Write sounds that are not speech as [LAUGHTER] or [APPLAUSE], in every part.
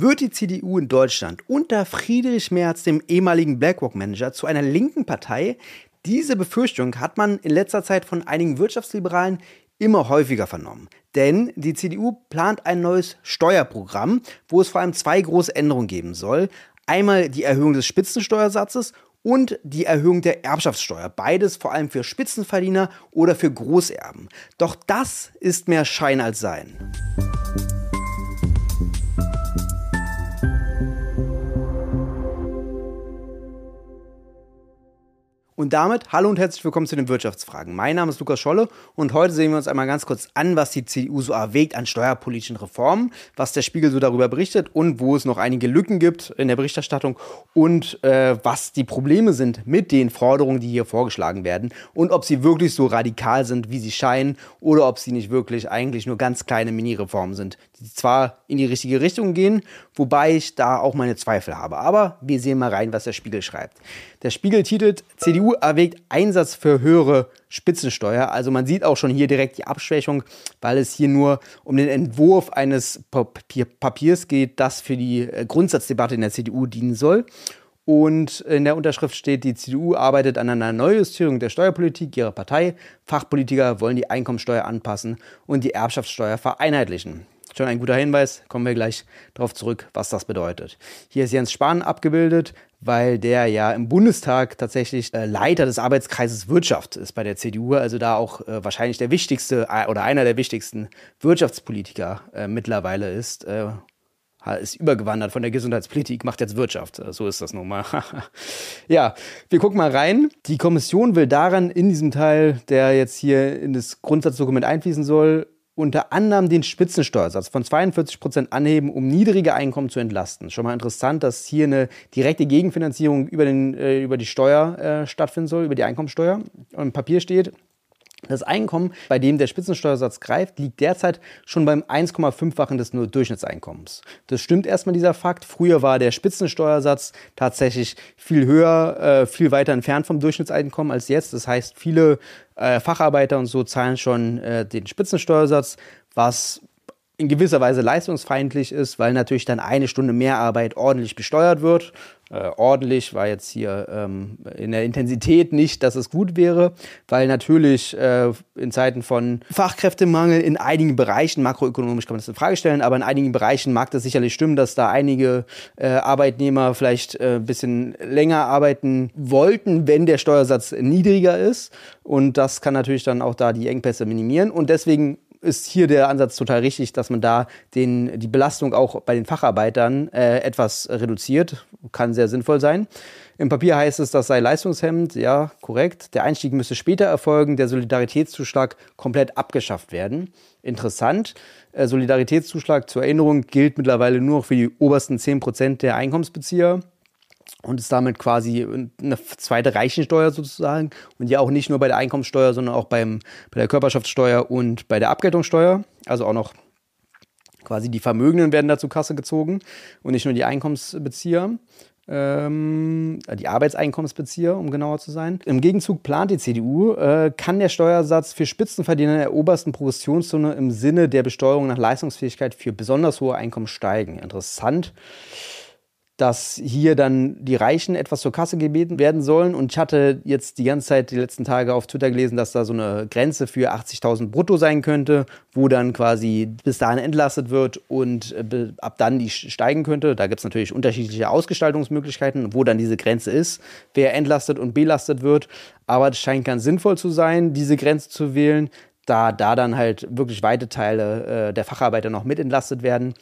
Wird die CDU in Deutschland unter Friedrich Merz, dem ehemaligen BlackRock-Manager, zu einer linken Partei? Diese Befürchtung hat man in letzter Zeit von einigen Wirtschaftsliberalen immer häufiger vernommen. Denn die CDU plant ein neues Steuerprogramm, wo es vor allem zwei große Änderungen geben soll. Einmal die Erhöhung des Spitzensteuersatzes und die Erhöhung der Erbschaftssteuer. Beides vor allem für Spitzenverdiener oder für Großerben. Doch das ist mehr Schein als Sein. Und damit hallo und herzlich willkommen zu den Wirtschaftsfragen. Mein Name ist Lukas Scholle und heute sehen wir uns einmal ganz kurz an, was die CDU so erwägt an steuerpolitischen Reformen, was der Spiegel so darüber berichtet und wo es noch einige Lücken gibt in der Berichterstattung und äh, was die Probleme sind mit den Forderungen, die hier vorgeschlagen werden und ob sie wirklich so radikal sind, wie sie scheinen oder ob sie nicht wirklich eigentlich nur ganz kleine Mini-Reformen sind, die zwar in die richtige Richtung gehen, wobei ich da auch meine Zweifel habe. Aber wir sehen mal rein, was der Spiegel schreibt. Der Spiegel titelt, CDU erwägt Einsatz für höhere Spitzensteuer. Also man sieht auch schon hier direkt die Abschwächung, weil es hier nur um den Entwurf eines Papier Papiers geht, das für die äh, Grundsatzdebatte in der CDU dienen soll. Und in der Unterschrift steht, die CDU arbeitet an einer Neujustierung der Steuerpolitik ihrer Partei. Fachpolitiker wollen die Einkommensteuer anpassen und die Erbschaftssteuer vereinheitlichen. Schon ein guter Hinweis, kommen wir gleich darauf zurück, was das bedeutet. Hier ist Jens Spahn abgebildet, weil der ja im Bundestag tatsächlich äh, Leiter des Arbeitskreises Wirtschaft ist bei der CDU, also da auch äh, wahrscheinlich der wichtigste äh, oder einer der wichtigsten Wirtschaftspolitiker äh, mittlerweile ist. Äh, ist übergewandert von der Gesundheitspolitik, macht jetzt Wirtschaft. Äh, so ist das nun mal. [LAUGHS] ja, wir gucken mal rein. Die Kommission will daran in diesem Teil, der jetzt hier in das Grundsatzdokument einfließen soll, unter anderem den Spitzensteuersatz von 42 Prozent anheben, um niedrige Einkommen zu entlasten. Schon mal interessant, dass hier eine direkte Gegenfinanzierung über, den, äh, über die Steuer äh, stattfinden soll, über die Einkommensteuer. Und im Papier steht, das Einkommen, bei dem der Spitzensteuersatz greift, liegt derzeit schon beim 1,5-fachen des nur Durchschnitteinkommens. Das stimmt erstmal dieser Fakt. Früher war der Spitzensteuersatz tatsächlich viel höher, äh, viel weiter entfernt vom Durchschnittseinkommen als jetzt. Das heißt, viele äh, Facharbeiter und so zahlen schon äh, den Spitzensteuersatz, was in gewisser Weise leistungsfeindlich ist, weil natürlich dann eine Stunde mehr Arbeit ordentlich besteuert wird. Äh, ordentlich war jetzt hier ähm, in der Intensität nicht, dass es gut wäre, weil natürlich äh, in Zeiten von Fachkräftemangel in einigen Bereichen, makroökonomisch kann man das in Frage stellen, aber in einigen Bereichen mag das sicherlich stimmen, dass da einige äh, Arbeitnehmer vielleicht äh, ein bisschen länger arbeiten wollten, wenn der Steuersatz niedriger ist. Und das kann natürlich dann auch da die Engpässe minimieren. Und deswegen ist hier der Ansatz total richtig, dass man da den, die Belastung auch bei den Facharbeitern äh, etwas reduziert. Kann sehr sinnvoll sein. Im Papier heißt es, das sei leistungshemmend. Ja, korrekt. Der Einstieg müsste später erfolgen. Der Solidaritätszuschlag komplett abgeschafft werden. Interessant. Äh, Solidaritätszuschlag zur Erinnerung gilt mittlerweile nur noch für die obersten 10% der Einkommensbezieher und ist damit quasi eine zweite Reichensteuer sozusagen und ja auch nicht nur bei der Einkommenssteuer, sondern auch beim, bei der Körperschaftssteuer und bei der Abgeltungssteuer, also auch noch quasi die Vermögenden werden da zur Kasse gezogen und nicht nur die Einkommensbezieher. Ähm, die Arbeitseinkommensbezieher, um genauer zu sein. Im Gegenzug plant die CDU, äh, kann der Steuersatz für Spitzenverdiener in der obersten Progressionszone im Sinne der Besteuerung nach Leistungsfähigkeit für besonders hohe Einkommen steigen. Interessant dass hier dann die Reichen etwas zur Kasse gebeten werden sollen. Und ich hatte jetzt die ganze Zeit, die letzten Tage auf Twitter gelesen, dass da so eine Grenze für 80.000 brutto sein könnte, wo dann quasi bis dahin entlastet wird und äh, ab dann die steigen könnte. Da gibt es natürlich unterschiedliche Ausgestaltungsmöglichkeiten, wo dann diese Grenze ist, wer entlastet und belastet wird. Aber es scheint ganz sinnvoll zu sein, diese Grenze zu wählen, da da dann halt wirklich weite Teile äh, der Facharbeiter noch mit entlastet werden.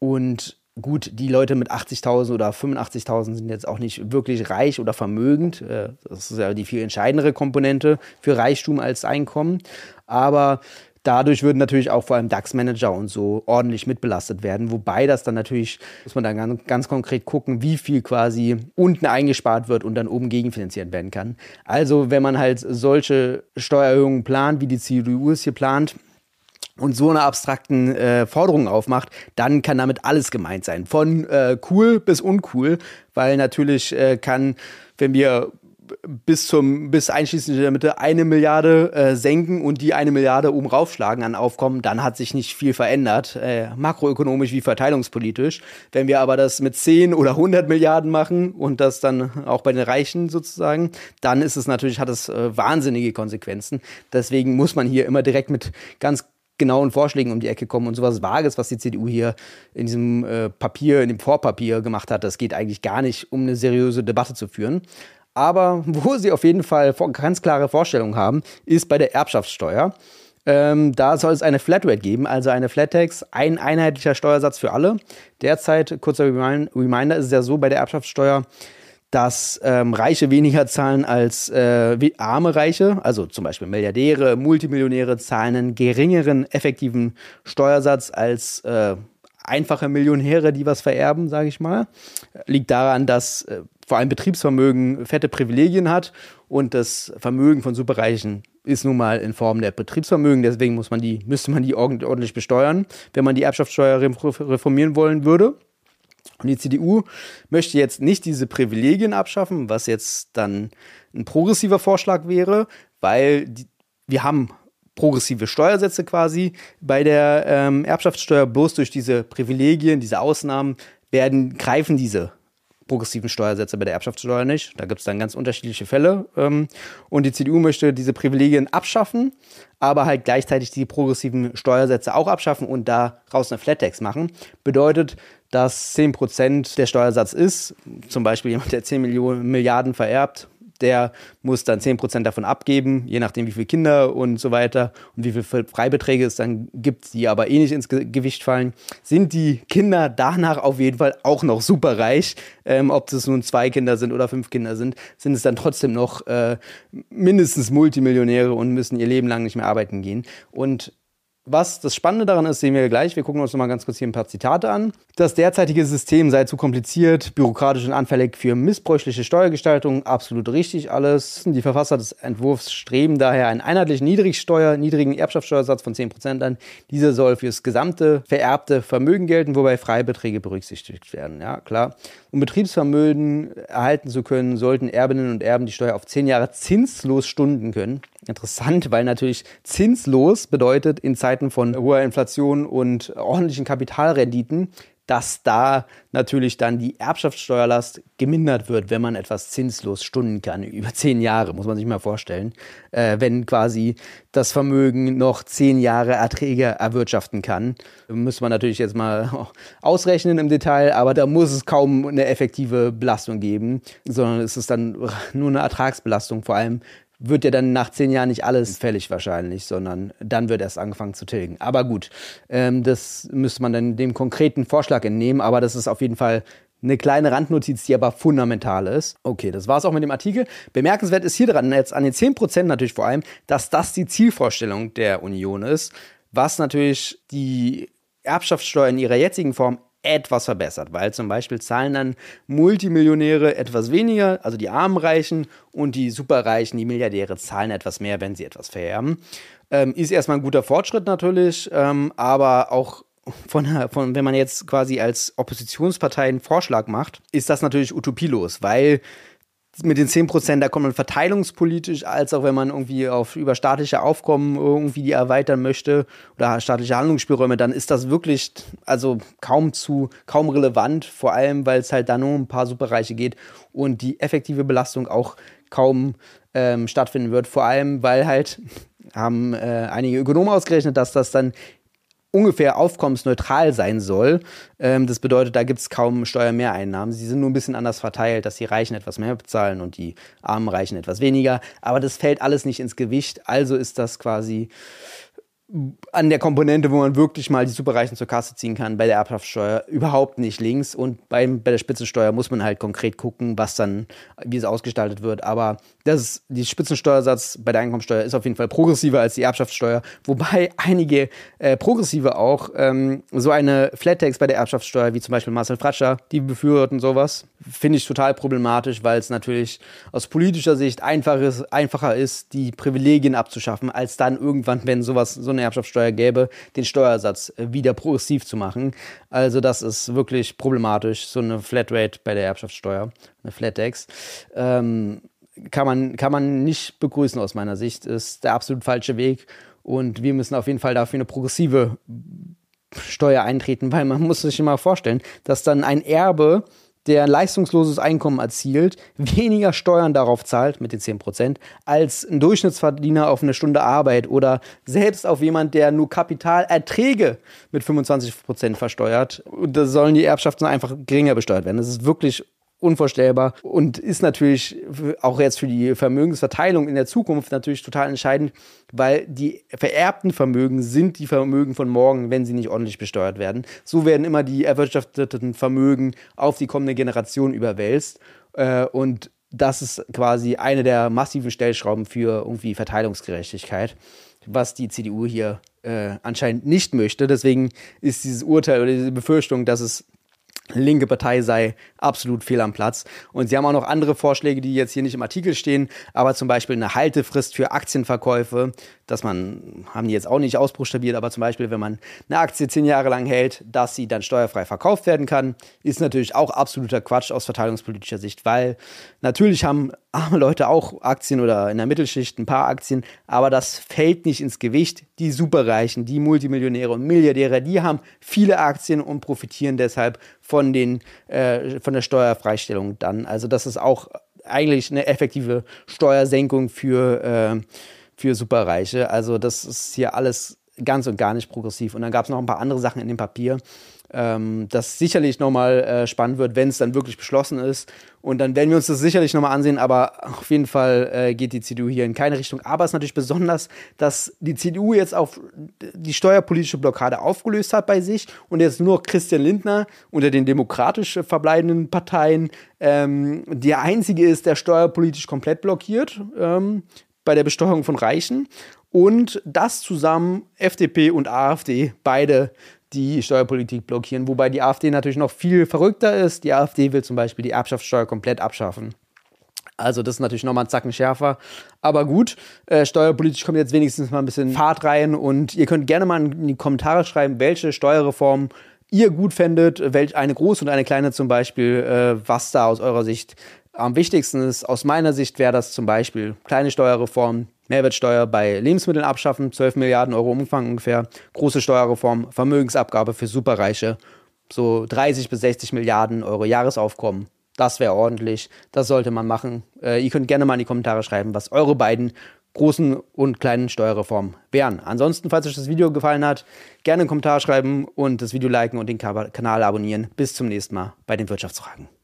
Und gut, die Leute mit 80.000 oder 85.000 sind jetzt auch nicht wirklich reich oder vermögend. Äh, das ist ja die viel entscheidendere Komponente für Reichtum als Einkommen. Aber dadurch würden natürlich auch vor allem DAX-Manager und so ordentlich mitbelastet werden. Wobei das dann natürlich, muss man dann ganz, ganz konkret gucken, wie viel quasi unten eingespart wird und dann oben gegenfinanziert werden kann. Also wenn man halt solche Steuererhöhungen plant, wie die CDU es hier plant, und so eine abstrakten äh, Forderungen aufmacht, dann kann damit alles gemeint sein. Von äh, cool bis uncool, weil natürlich äh, kann, wenn wir bis zum, bis einschließlich der Mitte eine Milliarde äh, senken und die eine Milliarde oben raufschlagen an Aufkommen, dann hat sich nicht viel verändert, äh, makroökonomisch wie verteilungspolitisch. Wenn wir aber das mit 10 oder 100 Milliarden machen und das dann auch bei den Reichen sozusagen, dann ist es natürlich, hat es äh, wahnsinnige Konsequenzen. Deswegen muss man hier immer direkt mit ganz genauen Vorschlägen um die Ecke kommen und sowas Vages, was die CDU hier in diesem äh, Papier, in dem Vorpapier gemacht hat, das geht eigentlich gar nicht, um eine seriöse Debatte zu führen. Aber [LAUGHS] wo sie auf jeden Fall ganz klare Vorstellungen haben, ist bei der Erbschaftssteuer. Ähm, da soll es eine Flatrate geben, also eine Flattax, ein einheitlicher Steuersatz für alle. Derzeit, kurzer Reminder, ist es ja so bei der Erbschaftssteuer, dass ähm, Reiche weniger zahlen als äh, arme Reiche, also zum Beispiel Milliardäre, Multimillionäre zahlen einen geringeren effektiven Steuersatz als äh, einfache Millionäre, die was vererben, sage ich mal. Liegt daran, dass äh, vor allem Betriebsvermögen fette Privilegien hat und das Vermögen von Superreichen ist nun mal in Form der Betriebsvermögen, deswegen muss man die, müsste man die ordentlich besteuern, wenn man die Erbschaftssteuer reformieren wollen würde. Und die CDU möchte jetzt nicht diese Privilegien abschaffen, was jetzt dann ein progressiver Vorschlag wäre, weil die, wir haben progressive Steuersätze quasi bei der ähm, Erbschaftssteuer. Bloß durch diese Privilegien, diese Ausnahmen werden greifen diese progressiven Steuersätze bei der Erbschaftssteuer nicht. Da gibt es dann ganz unterschiedliche Fälle. Ähm, und die CDU möchte diese Privilegien abschaffen, aber halt gleichzeitig die progressiven Steuersätze auch abschaffen und daraus eine Flat-Tax machen. Bedeutet, dass 10% der Steuersatz ist, zum Beispiel jemand, der 10 Millionen, Milliarden vererbt, der muss dann 10% davon abgeben, je nachdem wie viele Kinder und so weiter und wie viele Freibeträge es dann gibt, die aber eh nicht ins Gewicht fallen, sind die Kinder danach auf jeden Fall auch noch super reich. Ähm, ob es nun zwei Kinder sind oder fünf Kinder sind, sind es dann trotzdem noch äh, mindestens Multimillionäre und müssen ihr Leben lang nicht mehr arbeiten gehen. Und was das Spannende daran ist, sehen wir gleich. Wir gucken uns noch mal ganz kurz hier ein paar Zitate an. Das derzeitige System sei zu kompliziert, bürokratisch und anfällig für missbräuchliche Steuergestaltung. Absolut richtig alles. Die Verfasser des Entwurfs streben daher einen einheitlichen Niedrigsteuer, niedrigen Erbschaftssteuersatz von 10% an. Dieser soll fürs gesamte vererbte Vermögen gelten, wobei Freibeträge berücksichtigt werden. Ja, klar. Um Betriebsvermögen erhalten zu können, sollten Erbinnen und Erben die Steuer auf 10 Jahre zinslos stunden können. Interessant, weil natürlich zinslos bedeutet in Zeiten von hoher Inflation und ordentlichen Kapitalrenditen, dass da natürlich dann die Erbschaftssteuerlast gemindert wird, wenn man etwas zinslos stunden kann. Über zehn Jahre, muss man sich mal vorstellen. Äh, wenn quasi das Vermögen noch zehn Jahre Erträge erwirtschaften kann. Muss man natürlich jetzt mal [LAUGHS] ausrechnen im Detail, aber da muss es kaum eine effektive Belastung geben, sondern es ist dann [LAUGHS] nur eine Ertragsbelastung, vor allem wird ja dann nach zehn Jahren nicht alles fällig wahrscheinlich, sondern dann wird erst angefangen zu tilgen. Aber gut, ähm, das müsste man dann dem konkreten Vorschlag entnehmen, aber das ist auf jeden Fall eine kleine Randnotiz, die aber fundamental ist. Okay, das war's auch mit dem Artikel. Bemerkenswert ist hier dran, jetzt an den 10% natürlich vor allem, dass das die Zielvorstellung der Union ist, was natürlich die Erbschaftssteuer in ihrer jetzigen Form etwas verbessert, weil zum Beispiel zahlen dann Multimillionäre etwas weniger, also die armen Reichen und die Superreichen, die Milliardäre zahlen etwas mehr, wenn sie etwas vererben. Ähm, ist erstmal ein guter Fortschritt natürlich, ähm, aber auch von, von, wenn man jetzt quasi als Oppositionspartei einen Vorschlag macht, ist das natürlich utopielos, weil mit den 10 Prozent, da kommt man verteilungspolitisch, als auch wenn man irgendwie auf über staatliche Aufkommen irgendwie die erweitern möchte oder staatliche Handlungsspielräume, dann ist das wirklich also kaum zu, kaum relevant, vor allem, weil es halt da nur um ein paar Superreiche geht und die effektive Belastung auch kaum ähm, stattfinden wird. Vor allem, weil halt haben äh, einige Ökonomen ausgerechnet, dass das dann ungefähr aufkommensneutral sein soll. Ähm, das bedeutet, da gibt es kaum Steuermehreinnahmen. Sie sind nur ein bisschen anders verteilt, dass die Reichen etwas mehr bezahlen und die armen Reichen etwas weniger. Aber das fällt alles nicht ins Gewicht. Also ist das quasi an der Komponente, wo man wirklich mal die Superreichen zur Kasse ziehen kann, bei der Erbschaftssteuer überhaupt nicht links. Und beim, bei der Spitzensteuer muss man halt konkret gucken, was dann, wie es ausgestaltet wird. Aber das ist, die Spitzensteuersatz bei der Einkommensteuer ist auf jeden Fall progressiver als die Erbschaftssteuer, wobei einige äh, Progressive auch ähm, so eine Flat-Tax bei der Erbschaftssteuer, wie zum Beispiel Marcel Fratscher, die befürworten sowas. Finde ich total problematisch, weil es natürlich aus politischer Sicht einfach ist, einfacher ist, die Privilegien abzuschaffen, als dann irgendwann, wenn sowas, so eine Erbschaftssteuer gäbe, den Steuersatz äh, wieder progressiv zu machen. Also das ist wirklich problematisch, so eine Flatrate bei der Erbschaftssteuer, eine Flat-Tax. Ähm, kann man, kann man nicht begrüßen aus meiner Sicht. Ist der absolut falsche Weg. Und wir müssen auf jeden Fall dafür eine progressive Steuer eintreten, weil man muss sich immer vorstellen, dass dann ein Erbe der leistungsloses Einkommen erzielt, weniger Steuern darauf zahlt, mit den 10%, als ein Durchschnittsverdiener auf eine Stunde Arbeit oder selbst auf jemand, der nur Kapitalerträge mit 25% versteuert. Und da sollen die Erbschaften einfach geringer besteuert werden. Das ist wirklich unvorstellbar und ist natürlich auch jetzt für die Vermögensverteilung in der Zukunft natürlich total entscheidend, weil die vererbten Vermögen sind die Vermögen von morgen, wenn sie nicht ordentlich besteuert werden. So werden immer die erwirtschafteten Vermögen auf die kommende Generation überwälzt äh, und das ist quasi eine der massiven Stellschrauben für irgendwie Verteilungsgerechtigkeit, was die CDU hier äh, anscheinend nicht möchte. Deswegen ist dieses Urteil oder diese Befürchtung, dass es linke Partei sei absolut fehl am Platz. Und sie haben auch noch andere Vorschläge, die jetzt hier nicht im Artikel stehen, aber zum Beispiel eine Haltefrist für Aktienverkäufe, dass man, haben die jetzt auch nicht ausbuchstabiert, aber zum Beispiel, wenn man eine Aktie zehn Jahre lang hält, dass sie dann steuerfrei verkauft werden kann, ist natürlich auch absoluter Quatsch aus verteilungspolitischer Sicht, weil natürlich haben arme Leute auch Aktien oder in der Mittelschicht ein paar Aktien, aber das fällt nicht ins Gewicht. Die Superreichen, die Multimillionäre und Milliardäre, die haben viele Aktien und profitieren deshalb von, den, äh, von der Steuerfreistellung dann. Also das ist auch eigentlich eine effektive Steuersenkung für, äh, für Superreiche. Also das ist hier alles ganz und gar nicht progressiv. Und dann gab es noch ein paar andere Sachen in dem Papier ähm, das sicherlich nochmal äh, spannend wird, wenn es dann wirklich beschlossen ist. Und dann werden wir uns das sicherlich nochmal ansehen, aber auf jeden Fall äh, geht die CDU hier in keine Richtung. Aber es ist natürlich besonders, dass die CDU jetzt auf die steuerpolitische Blockade aufgelöst hat bei sich und jetzt nur Christian Lindner unter den demokratisch verbleibenden Parteien ähm, der einzige ist, der steuerpolitisch komplett blockiert ähm, bei der Besteuerung von Reichen. Und das zusammen FDP und AfD beide die Steuerpolitik blockieren, wobei die AfD natürlich noch viel verrückter ist. Die AfD will zum Beispiel die Erbschaftssteuer komplett abschaffen. Also das ist natürlich nochmal ein Zacken schärfer. Aber gut, äh, steuerpolitisch kommt jetzt wenigstens mal ein bisschen Fahrt rein und ihr könnt gerne mal in die Kommentare schreiben, welche Steuerreform ihr gut fändet, welch eine große und eine kleine zum Beispiel, äh, was da aus eurer Sicht am wichtigsten ist. Aus meiner Sicht wäre das zum Beispiel kleine Steuerreform, Mehrwertsteuer bei Lebensmitteln abschaffen, 12 Milliarden Euro Umfang ungefähr, große Steuerreform, Vermögensabgabe für Superreiche, so 30 bis 60 Milliarden Euro Jahresaufkommen. Das wäre ordentlich, das sollte man machen. Äh, ihr könnt gerne mal in die Kommentare schreiben, was eure beiden großen und kleinen Steuerreformen wären. Ansonsten, falls euch das Video gefallen hat, gerne einen Kommentar schreiben und das Video liken und den Kanal abonnieren. Bis zum nächsten Mal bei den Wirtschaftsfragen.